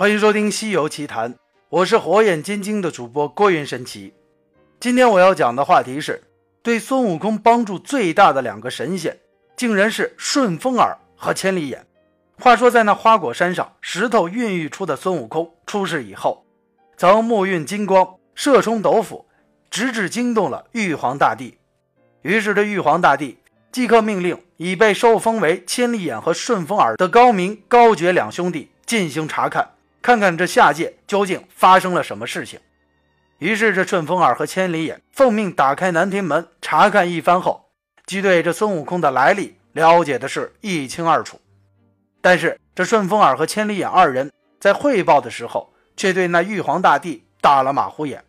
欢迎收听《西游奇谈》，我是火眼金睛的主播郭云神奇。今天我要讲的话题是，对孙悟空帮助最大的两个神仙，竟然是顺风耳和千里眼。话说，在那花果山上，石头孕育出的孙悟空出世以后，曾沐运金光，射冲斗府，直至惊动了玉皇大帝。于是，这玉皇大帝即刻命令已被受封为千里眼和顺风耳的高明、高觉两兄弟进行查看。看看这下界究竟发生了什么事情。于是，这顺风耳和千里眼奉命打开南天门，查看一番后，即对这孙悟空的来历了解的是一清二楚。但是，这顺风耳和千里眼二人在汇报的时候，却对那玉皇大帝打了马虎眼。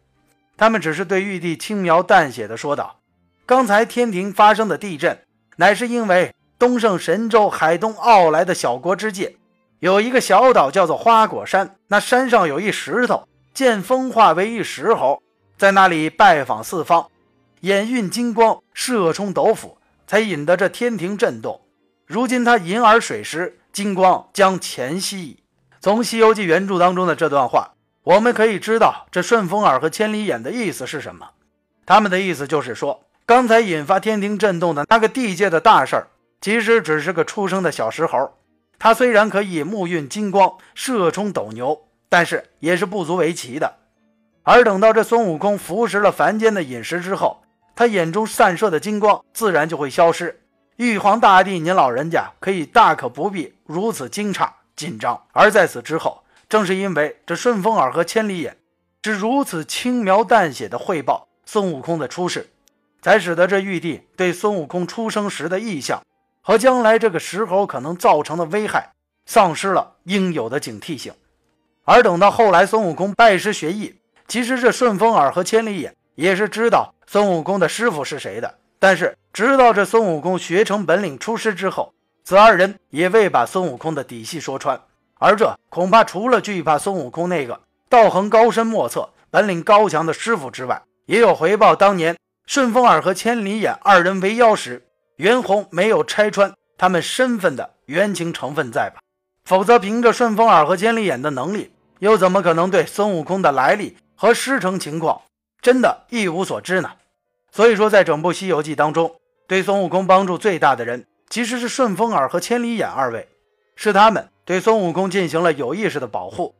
他们只是对玉帝轻描淡写的说道：“刚才天庭发生的地震，乃是因为东胜神州海东傲来的小国之界。”有一个小岛叫做花果山，那山上有一石头，见风化为一石猴，在那里拜访四方，眼运金光，射冲斗府，才引得这天庭震动。如今他银耳水时，金光将前夕。从《西游记》原著当中的这段话，我们可以知道这顺风耳和千里眼的意思是什么。他们的意思就是说，刚才引发天庭震动的那个地界的大事儿，其实只是个出生的小石猴。他虽然可以沐运金光，射冲斗牛，但是也是不足为奇的。而等到这孙悟空服食了凡间的饮食之后，他眼中散射的金光自然就会消失。玉皇大帝，您老人家可以大可不必如此惊诧紧张。而在此之后，正是因为这顺风耳和千里眼是如此轻描淡写的汇报孙悟空的出世，才使得这玉帝对孙悟空出生时的意象。和将来这个石猴可能造成的危害，丧失了应有的警惕性。而等到后来孙悟空拜师学艺，其实这顺风耳和千里眼也是知道孙悟空的师傅是谁的。但是直到这孙悟空学成本领出师之后，此二人也未把孙悟空的底细说穿。而这恐怕除了惧怕孙悟空那个道行高深莫测、本领高强的师傅之外，也有回报当年顺风耳和千里眼二人为妖时。袁弘没有拆穿他们身份的冤情成分在吧？否则，凭着顺风耳和千里眼的能力，又怎么可能对孙悟空的来历和师承情况真的一无所知呢？所以说，在整部《西游记》当中，对孙悟空帮助最大的人，其实是顺风耳和千里眼二位，是他们对孙悟空进行了有意识的保护，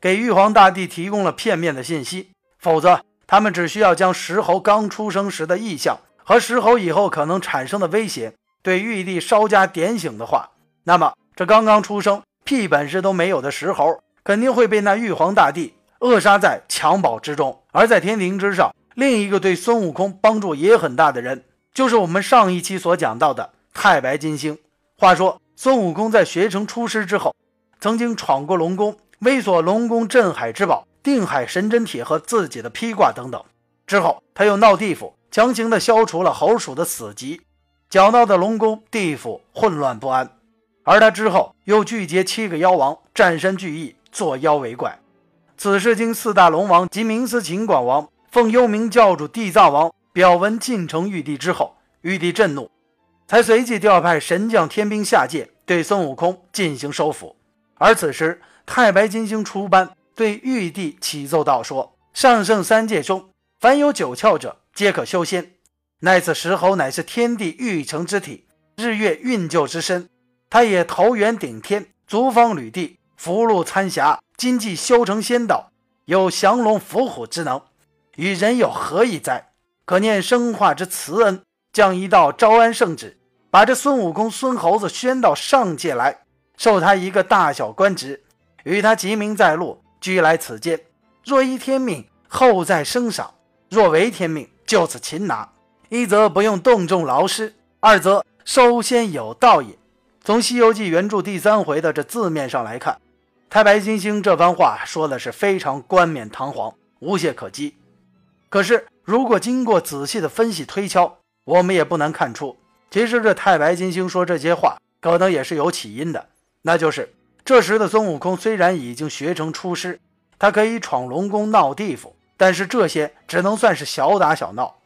给玉皇大帝提供了片面的信息。否则，他们只需要将石猴刚出生时的异象。和石猴以后可能产生的威胁，对玉帝稍加点醒的话，那么这刚刚出生、屁本事都没有的石猴，肯定会被那玉皇大帝扼杀在襁褓之中。而在天庭之上，另一个对孙悟空帮助也很大的人，就是我们上一期所讲到的太白金星。话说，孙悟空在学成出师之后，曾经闯过龙宫，猥琐龙宫镇海之宝定海神针铁和自己的披挂等等。之后，他又闹地府。强行的消除了猴鼠的死疾，搅闹的龙宫地府混乱不安。而他之后又聚结七个妖王，占山聚义，作妖为怪。此事经四大龙王及冥司秦广王奉幽冥教主地藏王表文进城玉帝之后，玉帝震怒，才随即调派神将天兵下界对孙悟空进行收服。而此时太白金星出班，对玉帝启奏道说：“上圣三界中，凡有九窍者。”皆可修仙。乃此石猴乃是天地育成之体，日月运就之身。他也头圆顶天，足方履地，福禄参霞，今既修成仙道，有降龙伏虎之能，与人有何异哉？可念生化之慈恩，降一道招安圣旨，把这孙悟空、孙猴子宣到上界来，授他一个大小官职，与他吉名在禄，居来此间。若依天命，后再升赏；若违天命，就此擒拿，一则不用动众劳师，二则收仙有道也。从《西游记》原著第三回的这字面上来看，太白金星这番话说的是非常冠冕堂皇，无懈可击。可是，如果经过仔细的分析推敲，我们也不难看出，其实这太白金星说这些话，可能也是有起因的。那就是这时的孙悟空虽然已经学成出师，他可以闯龙宫闹地府。但是这些只能算是小打小闹，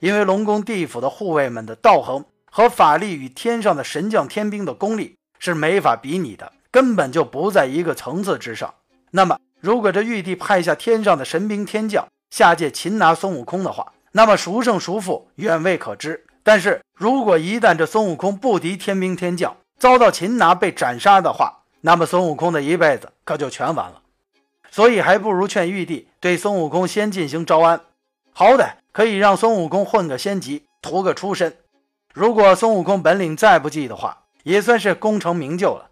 因为龙宫地府的护卫们的道行和法力与天上的神将天兵的功力是没法比拟的，根本就不在一个层次之上。那么，如果这玉帝派下天上的神兵天将下界擒拿孙悟空的话，那么孰胜孰负远未可知。但是如果一旦这孙悟空不敌天兵天将，遭到擒拿被斩杀的话，那么孙悟空的一辈子可就全完了。所以还不如劝玉帝对孙悟空先进行招安，好歹可以让孙悟空混个仙籍，图个出身。如果孙悟空本领再不济的话，也算是功成名就了。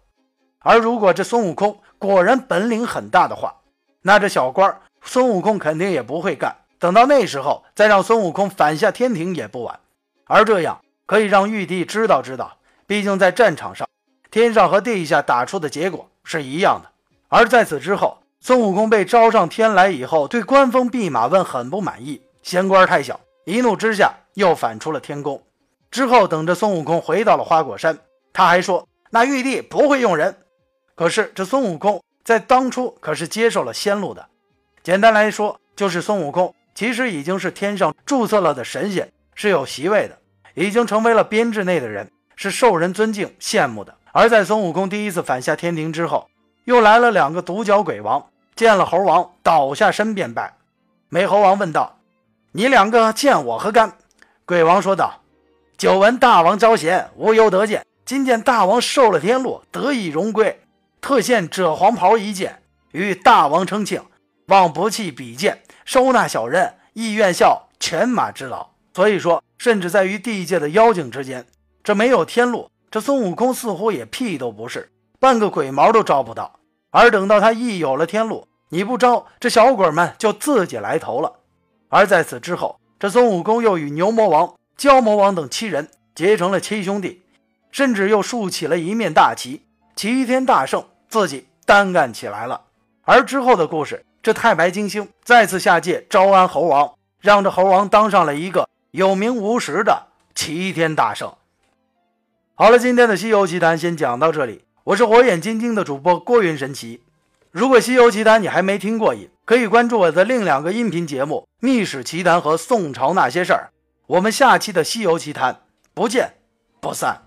而如果这孙悟空果然本领很大的话，那这小官孙悟空肯定也不会干。等到那时候再让孙悟空反下天庭也不晚。而这样可以让玉帝知道知道，毕竟在战场上，天上和地下打出的结果是一样的。而在此之后，孙悟空被招上天来以后，对官封弼马温很不满意，嫌官太小，一怒之下又反出了天宫。之后等着孙悟空回到了花果山，他还说那玉帝不会用人。可是这孙悟空在当初可是接受了仙路的，简单来说就是孙悟空其实已经是天上注册了的神仙，是有席位的。已经成为了编制内的人，是受人尊敬羡慕的。而在孙悟空第一次反下天庭之后，又来了两个独角鬼王，见了猴王，倒下身便拜。美猴王问道：“你两个见我何干？”鬼王说道：“久闻大王招贤，无由得见。今见大王受了天禄，得以荣归，特献赭黄袍一件，与大王称庆。望不弃比剑，收纳小人，亦愿效犬马之劳。”所以说。甚至在于地界的妖精之间，这没有天禄，这孙悟空似乎也屁都不是，半个鬼毛都招不到。而等到他一有了天禄，你不招，这小鬼们就自己来投了。而在此之后，这孙悟空又与牛魔王、蛟魔王等七人结成了七兄弟，甚至又竖起了一面大旗，齐天大圣自己单干起来了。而之后的故事，这太白金星再次下界招安猴王，让这猴王当上了一个。有名无实的齐天大圣。好了，今天的《西游奇谈》先讲到这里。我是火眼金睛的主播郭云神奇。如果《西游奇谈》你还没听过瘾，可以关注我的另两个音频节目《秘史奇谈》和《宋朝那些事儿》。我们下期的《西游奇谈》不见不散。